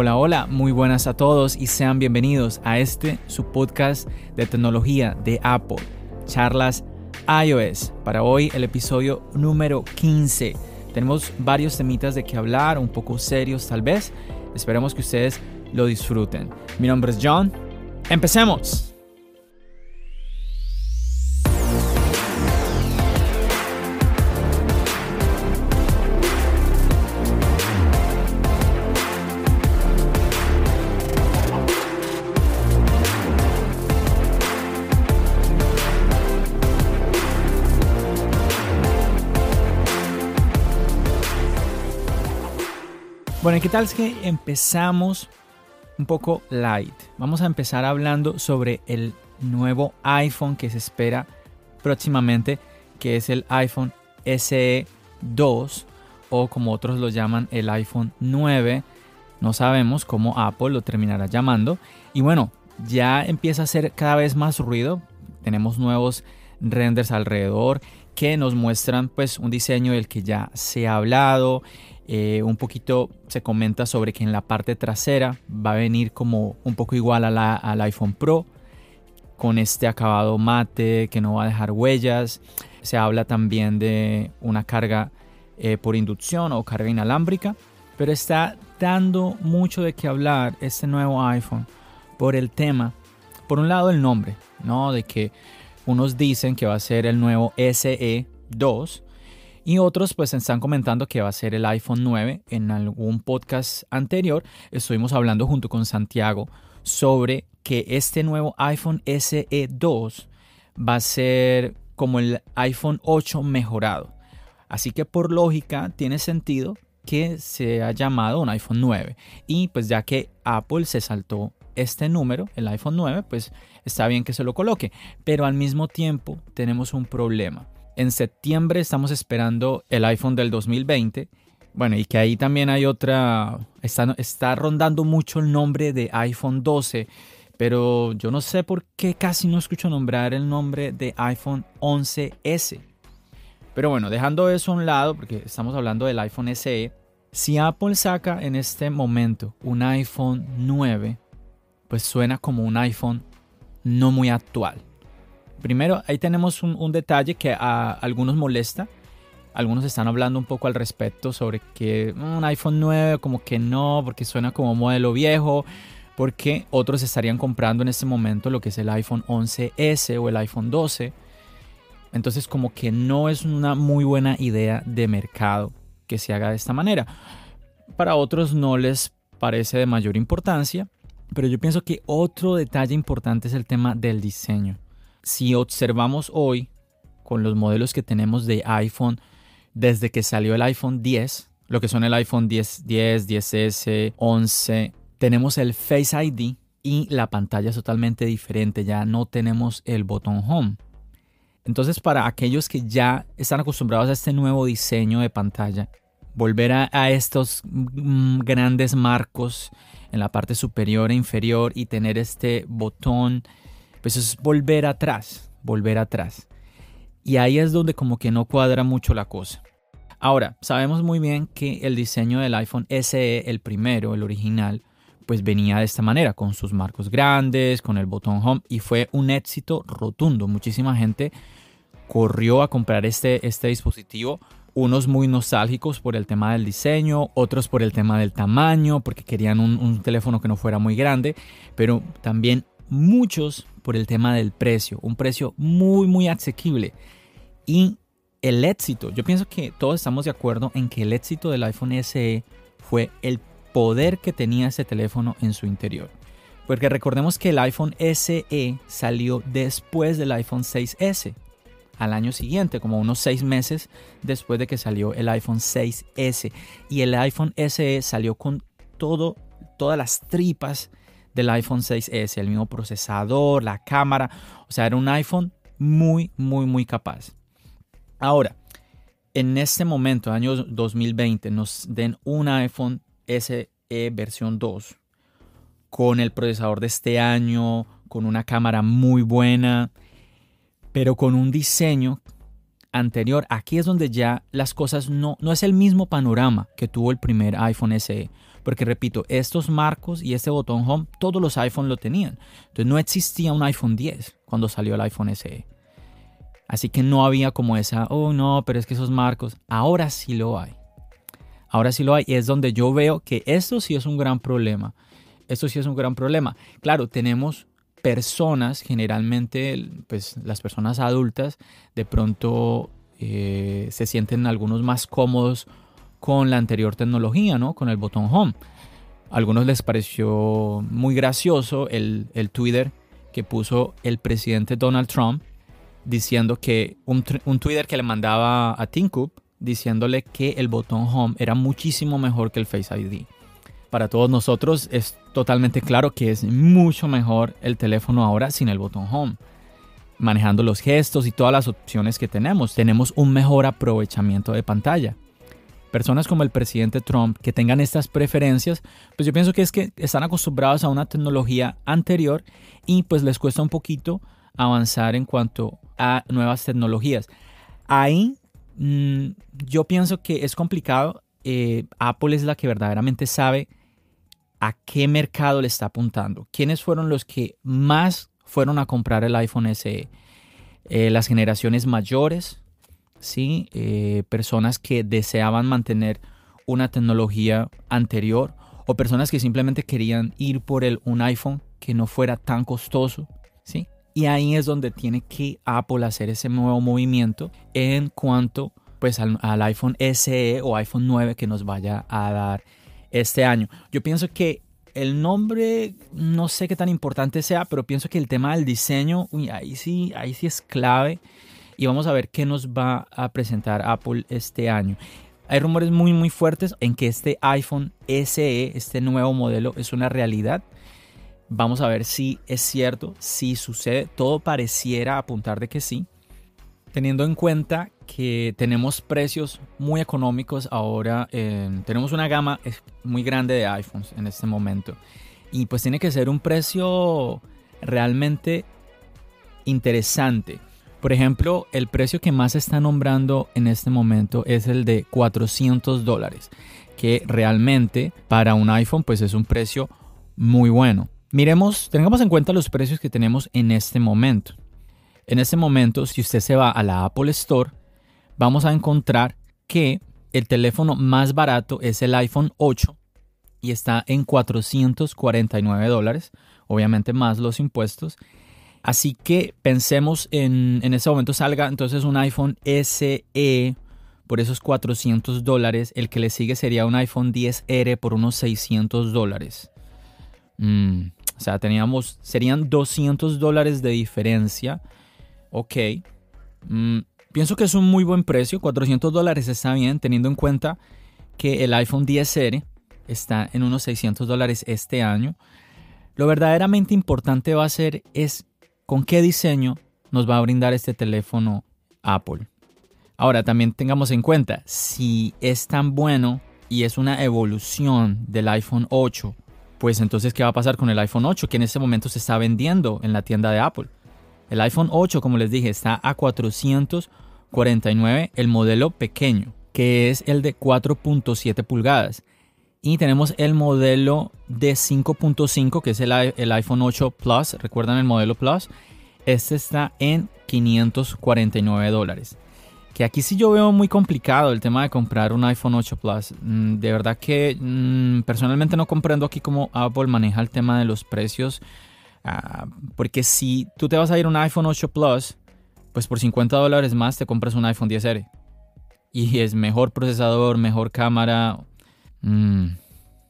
Hola, hola, muy buenas a todos y sean bienvenidos a este, su podcast de tecnología de Apple, charlas iOS. Para hoy el episodio número 15. Tenemos varios temitas de que hablar, un poco serios tal vez. Esperemos que ustedes lo disfruten. Mi nombre es John. ¡Empecemos! Bueno, ¿qué tal es que empezamos un poco light? Vamos a empezar hablando sobre el nuevo iPhone que se espera próximamente, que es el iPhone SE 2 o como otros lo llaman el iPhone 9. No sabemos cómo Apple lo terminará llamando. Y bueno, ya empieza a hacer cada vez más ruido. Tenemos nuevos renders alrededor que nos muestran pues un diseño del que ya se ha hablado eh, un poquito se comenta sobre que en la parte trasera va a venir como un poco igual al iPhone Pro, con este acabado mate que no va a dejar huellas. Se habla también de una carga eh, por inducción o carga inalámbrica, pero está dando mucho de qué hablar este nuevo iPhone por el tema, por un lado el nombre, ¿no? De que unos dicen que va a ser el nuevo SE 2 y otros pues están comentando que va a ser el iPhone 9. En algún podcast anterior estuvimos hablando junto con Santiago sobre que este nuevo iPhone SE 2 va a ser como el iPhone 8 mejorado. Así que por lógica tiene sentido que se ha llamado un iPhone 9. Y pues ya que Apple se saltó este número, el iPhone 9, pues está bien que se lo coloque. Pero al mismo tiempo tenemos un problema. En septiembre estamos esperando el iPhone del 2020. Bueno, y que ahí también hay otra, está, rondando mucho el nombre de iPhone 12, pero yo no sé por qué casi no escucho nombrar el nombre de iPhone 11S. Pero bueno, dejando eso a un lado, porque estamos hablando del iPhone SE, si Apple saca en este momento un iPhone 9, pues suena como un iPhone no muy actual. Primero, ahí tenemos un, detalle que a algunos molesta. Algunos están hablando un poco al respecto sobre que mm, un iPhone 9 como que no, porque suena como modelo viejo, porque otros estarían comprando en este momento lo que es el iPhone 11S o el iPhone 12. Entonces como que no es una muy buena idea de mercado que se haga de esta manera. Para otros no les parece de mayor importancia, pero yo pienso que otro detalle importante es el tema del diseño si observamos hoy con los modelos que tenemos de iPhone desde que salió el iPhone 10, lo que son el iPhone 10, 10, 10S, 11, tenemos el Face ID y la pantalla es totalmente diferente, ya no tenemos el botón Home. Entonces para aquellos que ya están acostumbrados a este nuevo diseño de pantalla, volver a, estos mm, grandes marcos en la parte superior e inferior y tener este botón pues es volver atrás, volver atrás. Y ahí es donde como que no cuadra mucho la cosa. Ahora, sabemos muy bien que el diseño del iPhone SE, el primero, el original, pues venía de esta manera, con sus marcos grandes, con el botón home, y fue un éxito rotundo. Muchísima gente corrió a comprar este, este dispositivo, unos muy nostálgicos por el tema del diseño, otros por el tema del tamaño, porque querían un, un teléfono que no fuera muy grande, pero también muchos por el tema del precio, un precio muy muy asequible y el éxito. Yo pienso que todos estamos de acuerdo en que el éxito del iPhone SE fue el poder que tenía ese teléfono en su interior. Porque recordemos que el iPhone SE salió después del iPhone 6S. al año siguiente, como unos seis meses después de que salió el iPhone 6S. Y el iPhone SE salió con todo, todas las tripas del iPhone 6S, el mismo procesador, la cámara. O sea, era un iPhone muy, muy, muy capaz. Ahora, en este momento, año 2020, nos den un iPhone SE versión 2 con el procesador de este año, con una cámara muy buena, pero con un diseño anterior. Aquí es donde ya las cosas no, no es el mismo panorama que tuvo el primer iPhone SE. Porque repito, estos marcos y este botón home, todos los iPhones lo tenían. Entonces no existía un iPhone 10 cuando salió el iPhone SE. Así que no había como esa, oh no, pero es que esos marcos, ahora sí lo hay. Ahora sí lo hay. Y es donde yo veo que esto sí es un gran problema. Esto sí es un gran problema. Claro, tenemos personas, generalmente, pues las personas adultas, de pronto eh, se sienten algunos más cómodos con la anterior tecnología, ¿no? Con el botón home. A algunos les pareció muy gracioso el, el Twitter que puso el presidente Donald Trump diciendo que un, un Twitter que le mandaba a Tim Cook diciéndole que el botón home era muchísimo mejor que el Face ID. Para todos nosotros es totalmente claro que es mucho mejor el teléfono ahora sin el botón home. Manejando los gestos y todas las opciones que tenemos, tenemos un mejor aprovechamiento de pantalla. Personas como el presidente Trump que tengan estas preferencias, pues yo pienso que es que están acostumbrados a una tecnología anterior y pues les cuesta un poquito avanzar en cuanto a nuevas tecnologías. Ahí Mm, yo pienso que es complicado. Eh, Apple es la que verdaderamente sabe a qué mercado le está apuntando. ¿Quiénes fueron los que más fueron a comprar el iPhone SE? Eh, las generaciones mayores, ¿sí? Eh, personas que deseaban mantener una tecnología anterior o personas que simplemente querían ir por el, un iPhone que no fuera tan costoso. ¿sí? Y ahí es donde tiene que Apple hacer ese nuevo movimiento en cuanto pues al, iPhone SE o iPhone 9 que nos vaya a dar este año. Yo pienso que el nombre no sé qué tan importante sea, pero pienso que el tema del diseño, ahí sí, ahí sí es clave. Y vamos a ver qué nos va a presentar Apple este año. Hay rumores muy muy fuertes en que este iPhone SE, este nuevo modelo, es una realidad. Vamos a ver si es cierto, si sucede. Todo pareciera apuntar de que sí. Teniendo en cuenta que tenemos precios muy económicos ahora, tenemos una gama muy grande de iPhones en este momento. Y pues tiene que ser un precio realmente interesante. Por ejemplo, el precio que más se está nombrando en este momento es el de 400 dólares, que realmente para un iPhone pues es un precio muy bueno. Miremos, tengamos en cuenta los precios que tenemos en este momento. En este momento, si usted se va a la Apple Store, vamos a encontrar que el teléfono más barato es el iPhone 8 y está en 449 dólares, obviamente más los impuestos. Así que pensemos en, en ese momento salga entonces un iPhone SE por esos 400 dólares. El que le sigue sería un iPhone 10R por unos 600 dólares. Mm, o sea, teníamos, serían 200 dólares de diferencia. Ok. Mm, pienso que es un muy buen precio. 400 dólares está bien, teniendo en cuenta que el iPhone 10R está en unos 600 dólares este año. Lo verdaderamente importante va a ser es con qué diseño nos va a brindar este teléfono Apple. Ahora, también tengamos en cuenta, si es tan bueno y es una evolución del iPhone 8 pues entonces, ¿qué va a pasar con el iPhone 8 que en este momento se está vendiendo en la tienda de Apple? El iPhone 8, como les dije, está a 449 el modelo pequeño, que es el de 4.7 pulgadas. Y tenemos el modelo de 5.5, que es el, iPhone 8 Plus. ¿Recuerdan el modelo Plus? Este está en 549 dólares. Que aquí sí yo veo muy complicado el tema de comprar un iPhone 8 Plus. Mm, de verdad que mm, personalmente no comprendo aquí cómo Apple maneja el tema de los precios. Ah, porque si tú te vas a ir un iPhone 8 Plus, pues por 50 dólares más te compras un iPhone 10R. Y es mejor procesador, mejor cámara. Mm,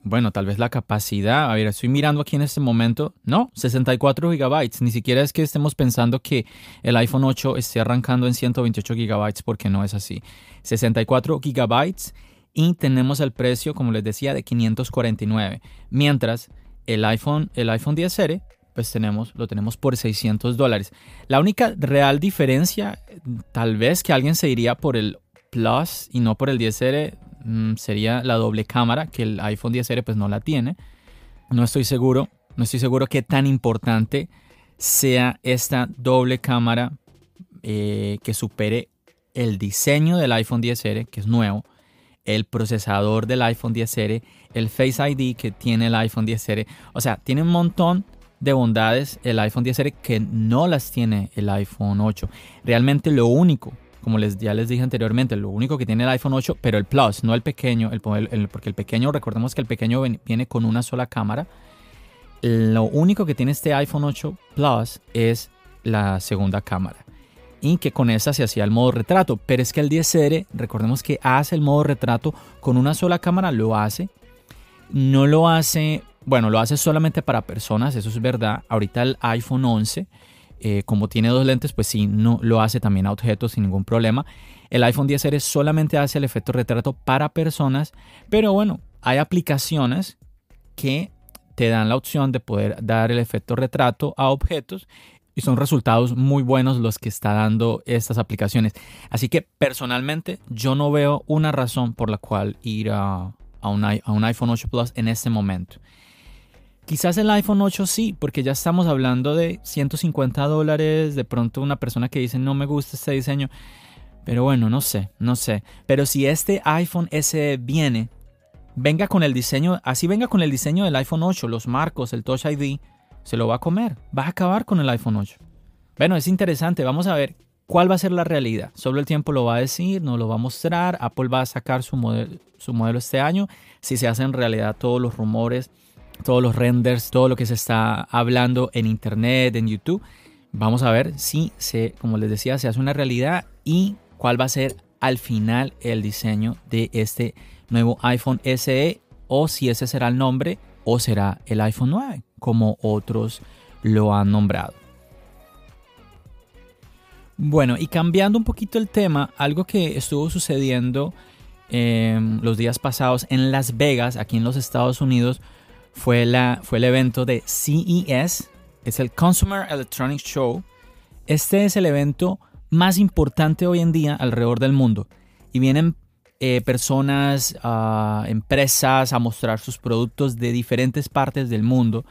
bueno, tal vez la capacidad, a ver, estoy mirando aquí en este momento, no, 64 gigabytes, ni siquiera es que estemos pensando que el iPhone 8 esté arrancando en 128 gigabytes porque no es así. 64 gigabytes y tenemos el precio, como les decía, de 549, mientras el iPhone, el iPhone 10R pues tenemos, lo tenemos por 600 dólares. La única real diferencia, tal vez que alguien se iría por el Plus y no por el 10R, mm, sería la doble cámara, que el iPhone 10R pues no la tiene. No estoy seguro, no estoy seguro qué tan importante sea esta doble cámara eh, que supere el diseño del iPhone 10R, que es nuevo, el procesador del iPhone 10R, el Face ID que tiene el iPhone 10R. O sea, tiene un montón de bondades el iPhone 10R que no las tiene el iPhone 8. Realmente lo único, como les, ya les dije anteriormente, lo único que tiene el iPhone 8, pero el Plus, no el pequeño, el, porque el pequeño, recordemos que el pequeño viene con una sola cámara. Lo único que tiene este iPhone 8 Plus es la segunda cámara. Y que con esa se hacía el modo retrato. Pero es que el 10R, recordemos que hace el modo retrato con una sola cámara, lo hace. No lo hace bueno, lo hace solamente para personas, eso es verdad. Ahorita el iPhone 11, eh, como tiene dos lentes, pues sí, no, lo hace también a objetos sin ningún problema. El iPhone 10R solamente hace el efecto retrato para personas, pero bueno, hay aplicaciones que te dan la opción de poder dar el efecto retrato a objetos y son resultados muy buenos los que está dando estas aplicaciones. Así que personalmente yo no veo una razón por la cual ir a, un, a un iPhone 8 Plus en este momento. Quizás el iPhone 8 sí, porque ya estamos hablando de 150 dólares, de pronto una persona que dice no me gusta este diseño, pero bueno, no sé, no sé. Pero si este iPhone SE viene, venga con el diseño, así venga con el diseño del iPhone 8, los marcos, el Touch ID, se lo va a comer, va a acabar con el iPhone 8. Bueno, es interesante, vamos a ver cuál va a ser la realidad. Solo el tiempo lo va a decir, nos lo va a mostrar, Apple va a sacar su modelo, su modelo este año, si se hacen realidad todos los rumores todos los renders, todo lo que se está hablando en internet, en YouTube. Vamos a ver si se, como les decía, se hace una realidad y cuál va a ser al final el diseño de este nuevo iPhone SE o si ese será el nombre o será el iPhone 9 como otros lo han nombrado. Bueno, y cambiando un poquito el tema, algo que estuvo sucediendo em, los días pasados en Las Vegas, aquí en los Estados Unidos, fue, la, fue el evento de CES, es el Consumer Electronics Show. Este es el evento más importante hoy en día alrededor del mundo. Y vienen eh, personas, uh, empresas a mostrar sus productos de diferentes partes del mundo.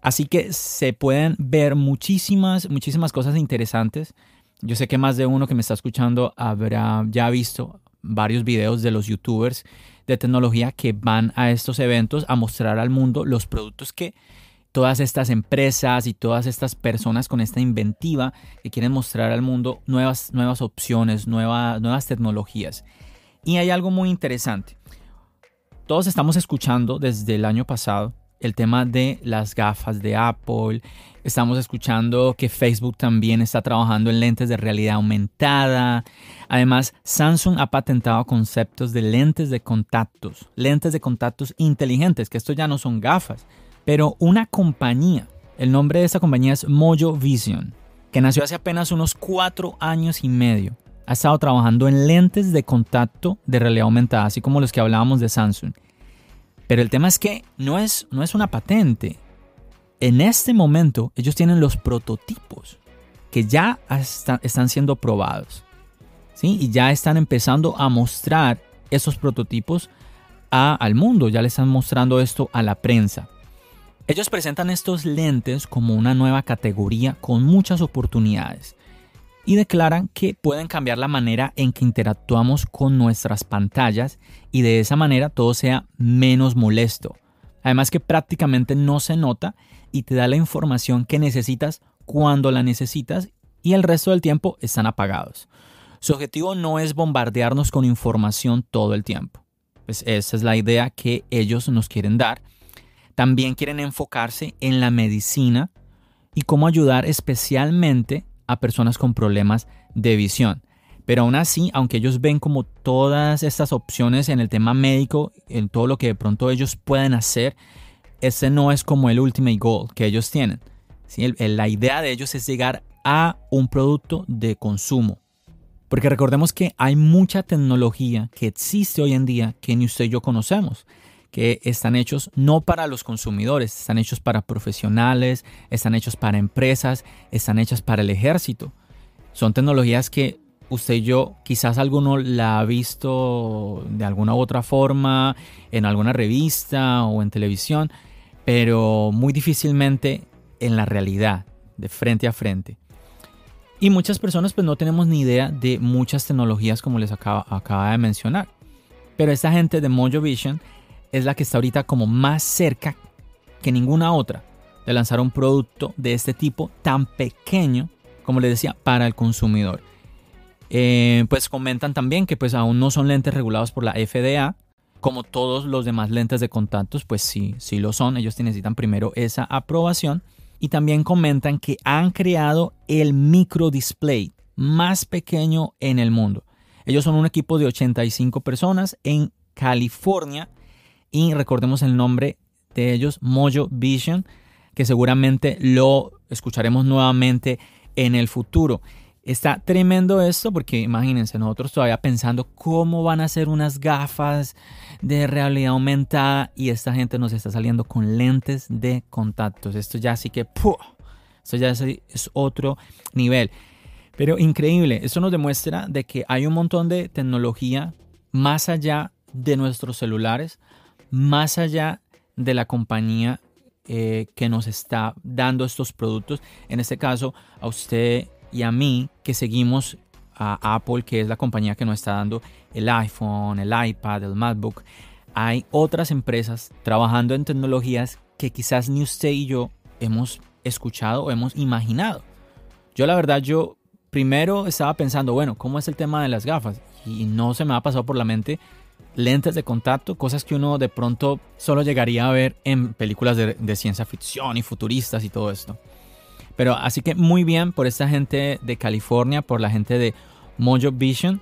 Así que se pueden ver muchísimas, muchísimas cosas interesantes. Yo sé que más de uno que me está escuchando habrá ya visto varios videos de los youtubers de tecnología que van a estos eventos a mostrar al mundo los productos que todas estas empresas y todas estas personas con esta inventiva que quieren mostrar al mundo nuevas, nuevas opciones, nuevas, nuevas tecnologías. Y hay algo muy interesante. Todos estamos escuchando desde el año pasado el tema de las gafas de Apple. Estamos escuchando que Facebook también está trabajando en lentes de realidad aumentada. Además, Samsung ha patentado conceptos de lentes de contactos, lentes de contactos inteligentes, que esto ya no son gafas, pero una compañía. El nombre de esta compañía es Mojo Vision, que nació hace apenas unos cuatro años y medio. Ha estado trabajando en lentes de contacto de realidad aumentada, así como los que hablábamos de Samsung. Pero el tema es que no es, no es una patente. En este momento ellos tienen los prototipos que ya están siendo probados. ¿sí? Y ya están empezando a mostrar esos prototipos al mundo. Ya le están mostrando esto a la prensa. Ellos presentan estos lentes como una nueva categoría con muchas oportunidades y declaran que pueden cambiar la manera en que interactuamos con nuestras pantallas y de esa manera todo sea menos molesto. Además que prácticamente no se nota y te da la información que necesitas cuando la necesitas y el resto del tiempo están apagados. Su objetivo no es bombardearnos con información todo el tiempo. Pues esa es la idea que ellos nos quieren dar. También quieren enfocarse en la medicina y cómo ayudar especialmente a personas con problemas de visión. Pero aún así, aunque ellos ven como todas estas opciones en el tema médico, en todo lo que de pronto ellos pueden hacer, ese no es como el ultimate goal que ellos tienen. ¿sí? la idea de ellos es llegar a un producto de consumo. Porque recordemos que hay mucha tecnología que existe hoy en día que ni usted y yo conocemos, que están hechos no para los consumidores, están hechos para profesionales, están hechos para empresas, están hechas para el ejército. Son tecnologías que usted y yo quizás alguno la ha visto de alguna u otra forma en alguna revista o en televisión, pero muy difícilmente en la realidad, de frente a frente. Y muchas personas pues no tenemos ni idea de muchas tecnologías como les acaba, acaba de mencionar. Pero esta gente de Mojo Vision es la que está ahorita como más cerca que ninguna otra de lanzar un producto de este tipo tan pequeño, como les decía, para el consumidor. Eh, pues comentan también que pues aún no son lentes regulados por la FDA, como todos los demás lentes de contactos, pues sí, sí lo son. Ellos necesitan primero esa aprobación y también comentan que han creado el micro display más pequeño en el mundo. Ellos son un equipo de 85 personas en California y recordemos el nombre de ellos, Mojo Vision, que seguramente lo escucharemos nuevamente en el futuro. Está tremendo esto porque imagínense, nosotros todavía pensando cómo van a ser unas gafas de realidad aumentada y esta gente nos está saliendo con lentes de contactos. Esto ya sí que, ya es otro nivel. Pero increíble, esto nos demuestra de que hay un montón de tecnología más allá de nuestros celulares, más allá de la compañía eh, que nos está dando estos productos. En este caso, a usted y a mí que seguimos a Apple, que es la compañía que nos está dando el iPhone, el iPad, el MacBook, hay otras empresas trabajando en tecnologías que quizás ni usted y yo hemos escuchado o hemos imaginado. Yo la verdad, yo primero estaba pensando, bueno, ¿cómo es el tema de las gafas? Y no se me ha pasado por la mente lentes de contacto, cosas que uno de pronto solo llegaría a ver en películas de, ciencia ficción y futuristas y todo esto. Pero así que muy bien por esta gente de California, por la gente de Mojo Vision.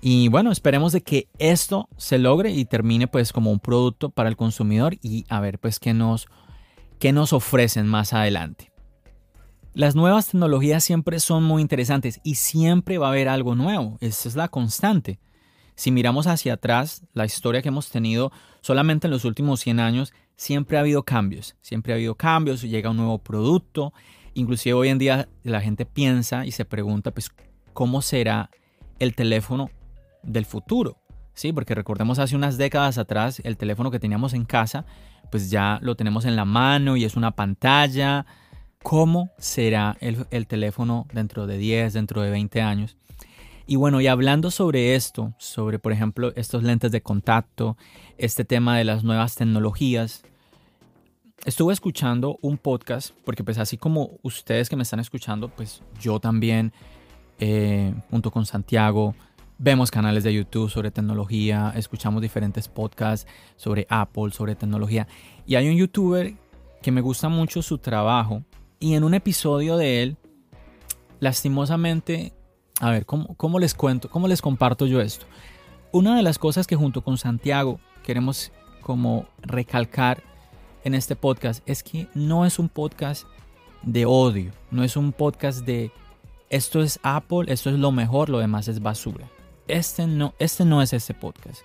Y bueno, esperemos de que esto se logre y termine pues como un producto para el consumidor y a ver pues qué nos, qué nos ofrecen más adelante. Las nuevas tecnologías siempre son muy interesantes y siempre va a haber algo nuevo. Esa es la constante. Si miramos hacia atrás, la historia que hemos tenido solamente en los últimos 100 años, siempre ha habido cambios. Siempre ha habido cambios, llega un nuevo producto Inclusive hoy en día la gente piensa y se pregunta, pues, ¿cómo será el teléfono del futuro? Sí, porque recordemos hace unas décadas atrás el teléfono que teníamos en casa, pues ya lo tenemos en la mano y es una pantalla. ¿Cómo será el, el teléfono dentro de 10, dentro de 20 años? Y bueno, y hablando sobre esto, sobre por ejemplo estos lentes de contacto, este tema de las nuevas tecnologías, estuve escuchando un podcast, porque pues así como ustedes que me están escuchando, pues yo también, eh, junto con Santiago, vemos canales de YouTube sobre tecnología, escuchamos diferentes podcasts sobre Apple, sobre tecnología. Y hay un youtuber que me gusta mucho su trabajo y en un episodio de él, lastimosamente, a ver, ¿cómo, cómo les cuento? ¿Cómo les comparto yo esto? Una de las cosas que junto con Santiago queremos como recalcar en este podcast es que no es un podcast de odio, no es un podcast de esto es Apple, esto es lo mejor, lo demás es basura. Este no, este no es ese podcast.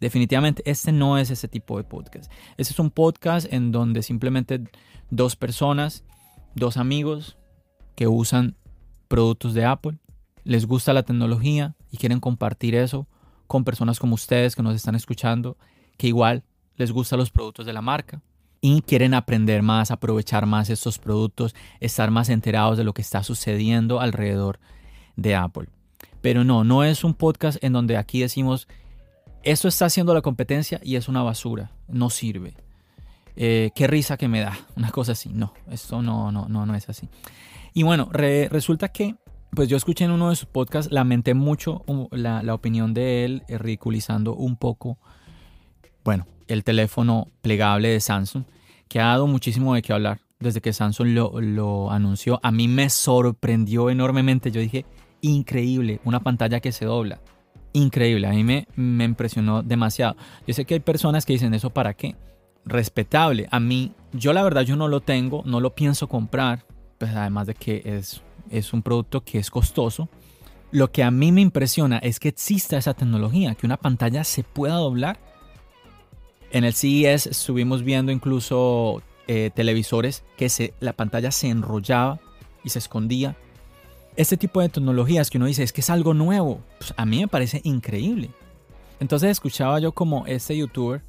Definitivamente este no es ese tipo de podcast. Este es un podcast en donde simplemente dos personas, dos amigos que usan productos de Apple, les gusta la tecnología y quieren compartir eso con personas como ustedes que nos están escuchando, que igual les gustan los productos de la marca y quieren aprender más, aprovechar más estos productos, estar más enterados de lo que está sucediendo alrededor de Apple. Pero no, no es un podcast en donde aquí decimos, esto está haciendo la competencia y es una basura, no sirve. Eh, qué risa que me da, una cosa así. No, esto no, no, no, no es así. Y bueno, resulta que pues yo escuché en uno de sus podcasts, lamenté mucho la, la opinión de él, eh, ridiculizando un poco bueno, el teléfono plegable de Samsung, que ha dado muchísimo de qué hablar desde que Samsung lo, anunció. A mí me sorprendió enormemente. Yo dije, increíble, una pantalla que se dobla. Increíble, a mí me, me impresionó demasiado. Yo sé que hay personas que dicen eso para qué. Respetable. A mí, yo la verdad yo no lo tengo, no lo pienso comprar, pues además de que es, es un producto que es costoso. Lo que a mí me impresiona es que exista esa tecnología, que una pantalla se pueda doblar. En el CES estuvimos viendo incluso eh, televisores que se, la pantalla se enrollaba y se escondía. Este tipo de tecnologías que uno dice es que es algo nuevo, pues a mí me parece increíble. Entonces escuchaba yo como este youtuber,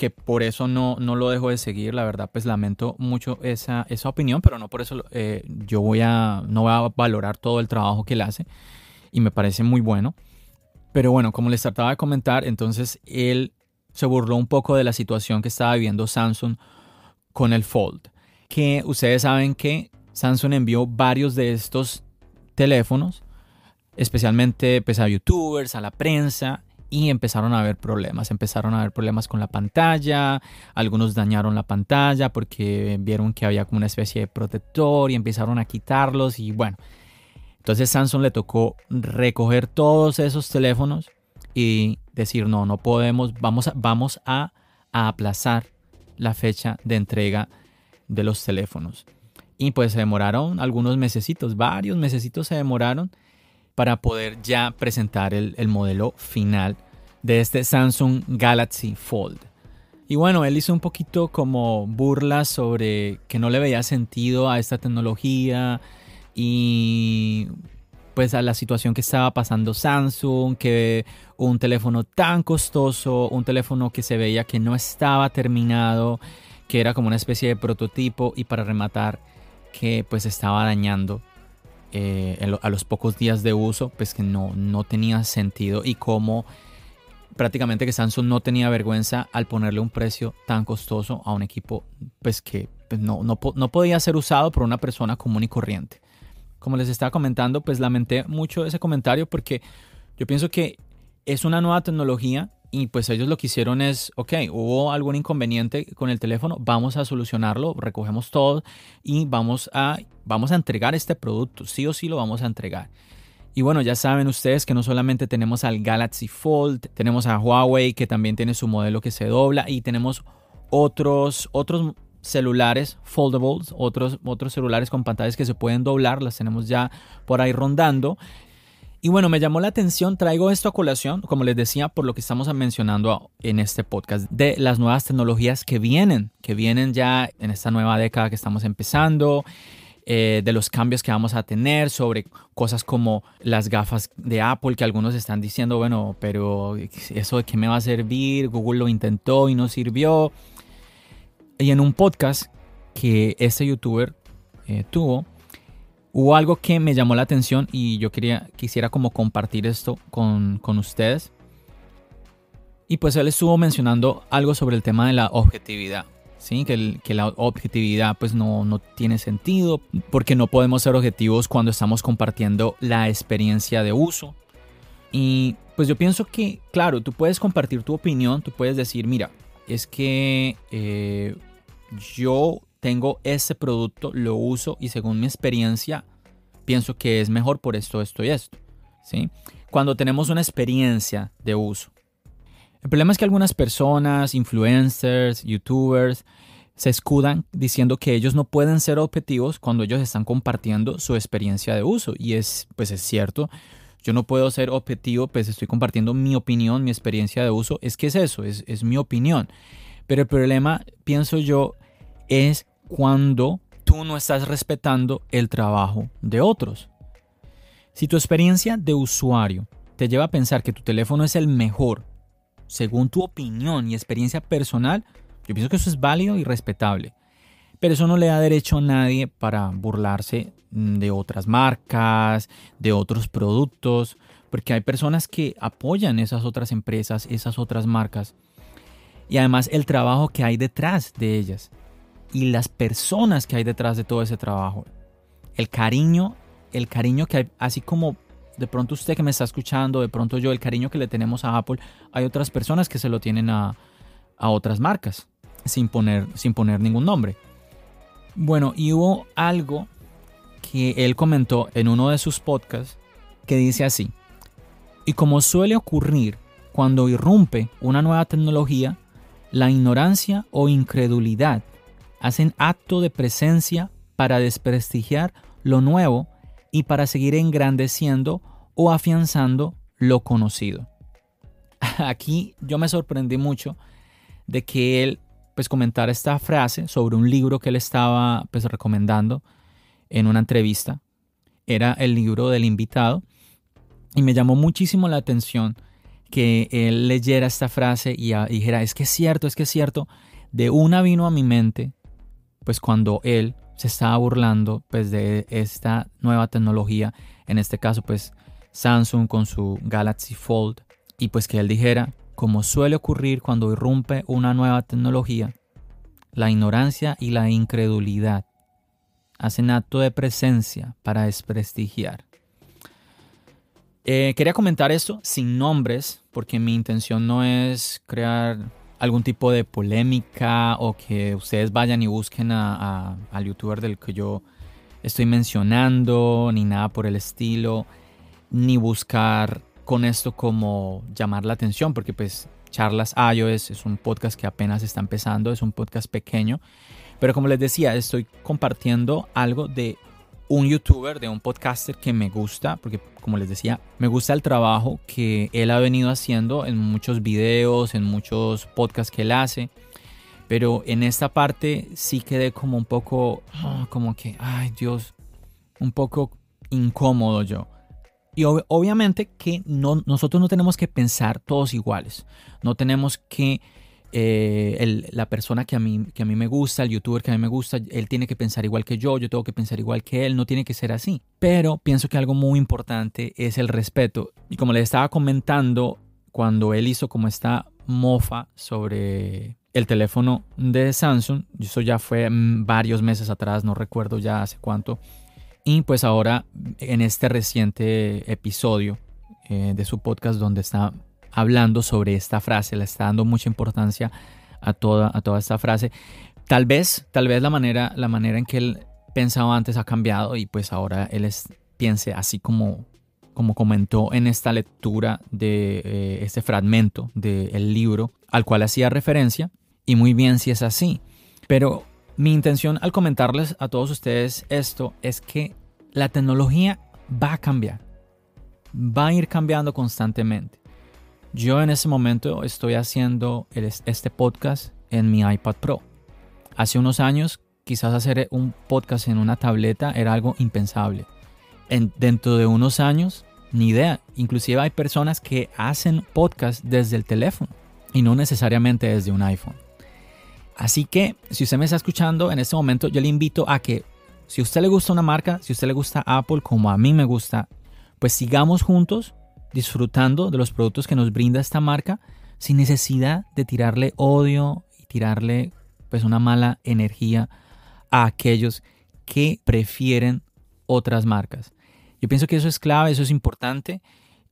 que por eso no, no lo dejo de seguir, la verdad pues lamento mucho esa, esa opinión, pero no por eso eh, yo voy a, no voy a valorar todo el trabajo que él hace y me parece muy bueno. Pero bueno, como les trataba de comentar, entonces él se burló un poco de la situación que estaba viviendo Samsung con el Fold. Que ustedes saben que Samsung envió varios de estos teléfonos, especialmente pues, a youtubers, a la prensa, y empezaron a haber problemas. Empezaron a haber problemas con la pantalla, algunos dañaron la pantalla porque vieron que había como una especie de protector y empezaron a quitarlos y bueno. Entonces Samsung le tocó recoger todos esos teléfonos y decir, no, no podemos, vamos a, vamos a, a aplazar la fecha de entrega de los teléfonos. Y pues se demoraron algunos mesecitos, varios mesecitos se demoraron para poder ya presentar el, el modelo final de este Samsung Galaxy Fold. Y bueno, él hizo un poquito como burla sobre que no le veía sentido a esta tecnología y pues a la situación que estaba pasando Samsung, que un teléfono tan costoso, un teléfono que se veía que no estaba terminado, que era como una especie de prototipo y para rematar que pues estaba dañando eh, a los pocos días de uso, pues que no, no tenía sentido y como prácticamente que Samsung no tenía vergüenza al ponerle un precio tan costoso a un equipo pues que pues, no, no, no podía ser usado por una persona común y corriente. Como les estaba comentando, pues lamenté mucho ese comentario porque yo pienso que es una nueva tecnología y pues ellos lo que hicieron es, ok, hubo algún inconveniente con el teléfono, vamos a solucionarlo, recogemos todo y vamos a, vamos a entregar este producto, sí o sí lo vamos a entregar. Y bueno, ya saben ustedes que no solamente tenemos al Galaxy Fold, tenemos a Huawei que también tiene su modelo que se dobla y tenemos otros, otros celulares foldables, otros, otros celulares con pantallas que se pueden doblar, las tenemos ya por ahí rondando. Y bueno, me llamó la atención, traigo esto a colación, como les decía, por lo que estamos mencionando en este podcast, de las nuevas tecnologías que vienen, que vienen ya en esta nueva década que estamos empezando, eh, de los cambios que vamos a tener, sobre cosas como las gafas de Apple, que algunos están diciendo, bueno, pero eso de qué me va a servir, Google lo intentó y no sirvió. Y en un podcast que este youtuber eh, tuvo, hubo algo que me llamó la atención y yo quería, quisiera como compartir esto con, con ustedes. Y pues él estuvo mencionando algo sobre el tema de la objetividad. ¿sí? Que, que la objetividad pues no, no tiene sentido porque no podemos ser objetivos cuando estamos compartiendo la experiencia de uso. Y pues yo pienso que, claro, tú puedes compartir tu opinión, tú puedes decir, mira, es que eh, yo tengo ese producto, lo uso y según mi experiencia pienso que es mejor por esto, esto y esto. ¿sí? Cuando tenemos una experiencia de uso. El problema es que algunas personas, influencers, youtubers, se escudan diciendo que ellos no pueden ser objetivos cuando ellos están compartiendo su experiencia de uso. Y es, pues es cierto, yo no puedo ser objetivo, pues estoy compartiendo mi opinión, mi experiencia de uso. Es que es eso, es, es mi opinión. Pero el problema, pienso yo, es cuando tú no estás respetando el trabajo de otros. Si tu experiencia de usuario te lleva a pensar que tu teléfono es el mejor, según tu opinión y experiencia personal, yo pienso que eso es válido y respetable. Pero eso no le da derecho a nadie para burlarse de otras marcas, de otros productos, porque hay personas que apoyan esas otras empresas, esas otras marcas, y además el trabajo que hay detrás de ellas y las personas que hay detrás de todo ese trabajo. El cariño, el cariño que hay, así como de pronto usted que me está escuchando, de pronto yo, el cariño que le tenemos a Apple, hay otras personas que se lo tienen a, otras marcas, sin poner, sin poner ningún nombre. Bueno, y hubo algo que él comentó en uno de sus podcasts que dice así, y como suele ocurrir cuando irrumpe una nueva tecnología, la ignorancia o incredulidad hacen acto de presencia para desprestigiar lo nuevo y para seguir engrandeciendo o afianzando lo conocido. Aquí yo me sorprendí mucho de que él pues comentara esta frase sobre un libro que él estaba pues recomendando en una entrevista. Era el libro del invitado y me llamó muchísimo la atención que él leyera esta frase y, dijera, es que es cierto, es que es cierto. De una vino a mi mente, pues cuando él se estaba burlando pues de esta nueva tecnología, en este caso pues Samsung con su Galaxy Fold, y pues que él dijera, como suele ocurrir cuando irrumpe una nueva tecnología, la ignorancia y la incredulidad hacen acto de presencia para desprestigiar. Eh, quería comentar esto sin nombres, porque mi intención no es crear algún tipo de polémica o que ustedes vayan y busquen a, al youtuber del que yo estoy mencionando, ni nada por el estilo, ni buscar con esto como llamar la atención, porque pues Charlas iOS es un podcast que apenas está empezando, es un podcast pequeño, pero como les decía, estoy compartiendo algo de un youtuber, de un podcaster que me gusta, porque como les decía, me gusta el trabajo que él ha venido haciendo en muchos videos, en muchos podcasts que él hace. Pero en esta parte sí quedé como un poco, ah, como que, ay Dios, un poco incómodo yo. Y obviamente que no, nosotros no tenemos que pensar todos iguales. No tenemos que eh, la persona que a, mí, que a mí me gusta, el youtuber que a mí me gusta, él tiene que pensar igual que yo, yo tengo que pensar igual que él, no tiene que ser así. Pero pienso que algo muy importante es el respeto. Y como le estaba comentando, cuando él hizo como esta mofa sobre el teléfono de Samsung, eso ya fue mm, varios meses atrás, no recuerdo ya hace cuánto. Y pues ahora en este reciente episodio eh, de su podcast donde está hablando sobre esta frase, le está dando mucha importancia a toda, a toda esta frase. Tal vez, tal vez la manera, la manera en que él pensaba antes ha cambiado y pues ahora él piense así como, como comentó en esta lectura de eh, este fragmento del libro al cual hacía referencia. Y muy bien si es así. Pero mi intención al comentarles a todos ustedes esto es que la tecnología va a cambiar. Va a ir cambiando constantemente. Yo en ese momento estoy haciendo este podcast en mi iPad Pro. Hace unos años quizás hacer un podcast en una tableta era algo impensable. En, dentro de unos años, ni idea. Inclusive hay personas que hacen podcast desde el teléfono y no necesariamente desde un iPhone. Así que si usted me está escuchando en este momento, yo le invito a que si usted le gusta una marca, si usted le gusta Apple como a mí me gusta, pues sigamos juntos disfrutando de los productos que nos brinda esta marca sin necesidad de tirarle odio y tirarle pues una mala energía a aquellos que prefieren otras marcas. Yo pienso que eso es clave, eso es importante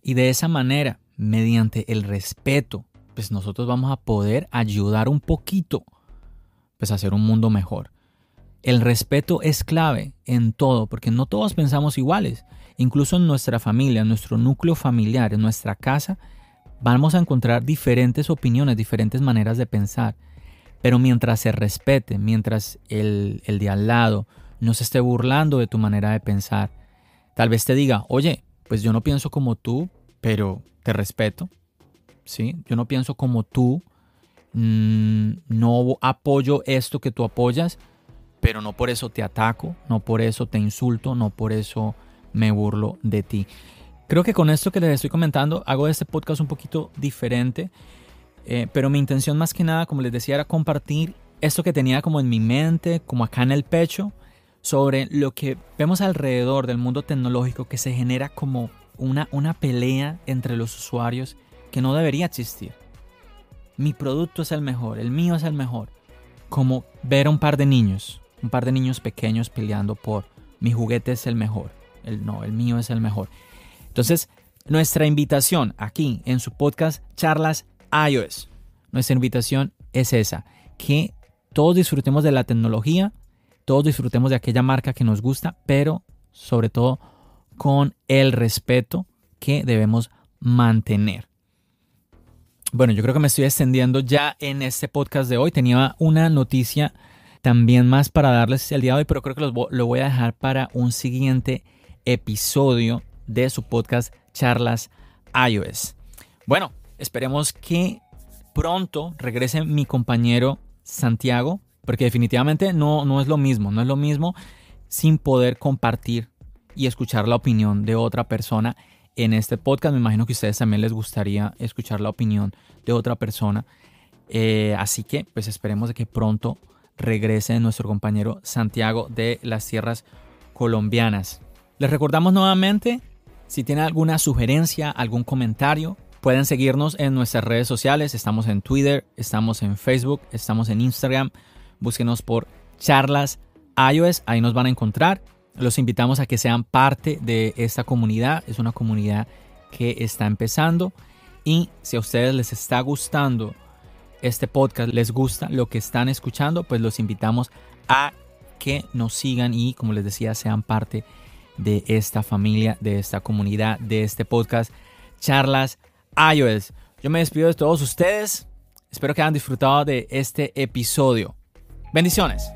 y de esa manera, mediante el respeto, pues nosotros vamos a poder ayudar un poquito pues a hacer un mundo mejor. El respeto es clave en todo, porque no todos pensamos iguales. Incluso en nuestra familia, en nuestro núcleo familiar, en nuestra casa, vamos a encontrar diferentes opiniones, diferentes maneras de pensar. Pero mientras se respete, mientras el, el de al lado no se esté burlando de tu manera de pensar, tal vez te diga, oye, pues yo no pienso como tú, pero te respeto. ¿Sí? Yo no pienso como tú, mm, no apoyo esto que tú apoyas, pero no por eso te ataco, no por eso te insulto, no por eso me burlo de ti. Creo que con esto que les estoy comentando hago este podcast un poquito diferente, eh, pero mi intención más que nada, como les decía, era compartir esto que tenía como en mi mente, como acá en el pecho, sobre lo que vemos alrededor del mundo tecnológico que se genera como una, una pelea entre los usuarios que no debería existir. Mi producto es el mejor, el mío es el mejor. Como ver a un par de niños, un par de niños pequeños peleando por mi juguete es el mejor no, el mío es el mejor. Entonces, nuestra invitación aquí en su podcast Charlas iOS, nuestra invitación es esa, que todos disfrutemos de la tecnología, todos disfrutemos de aquella marca que nos gusta, pero sobre todo con el respeto que debemos mantener. Bueno, yo creo que me estoy extendiendo ya en este podcast de hoy. Tenía una noticia también más para darles el día de hoy, pero creo que lo voy a dejar para un siguiente episodio de su podcast Charlas iOS. Bueno, esperemos que pronto regrese mi compañero Santiago, porque definitivamente no, no es lo mismo, no es lo mismo sin poder compartir y escuchar la opinión de otra persona en este podcast. Me imagino que a ustedes también les gustaría escuchar la opinión de otra persona. Eh, así que pues esperemos de que pronto regrese nuestro compañero Santiago de las tierras colombianas. Les recordamos nuevamente, si tienen alguna sugerencia, algún comentario, pueden seguirnos en nuestras redes sociales. Estamos en Twitter, estamos en Facebook, estamos en Instagram. Búsquenos por charlas iOS, ahí nos van a encontrar. Los invitamos a que sean parte de esta comunidad. Es una comunidad que está empezando. Y si a ustedes les está gustando este podcast, les gusta lo que están escuchando, pues los invitamos a que nos sigan y, como les decía, sean parte de esta familia, de esta comunidad, de este podcast, Charlas iOS. Yo me despido de todos ustedes. Espero que hayan disfrutado de este episodio. Bendiciones.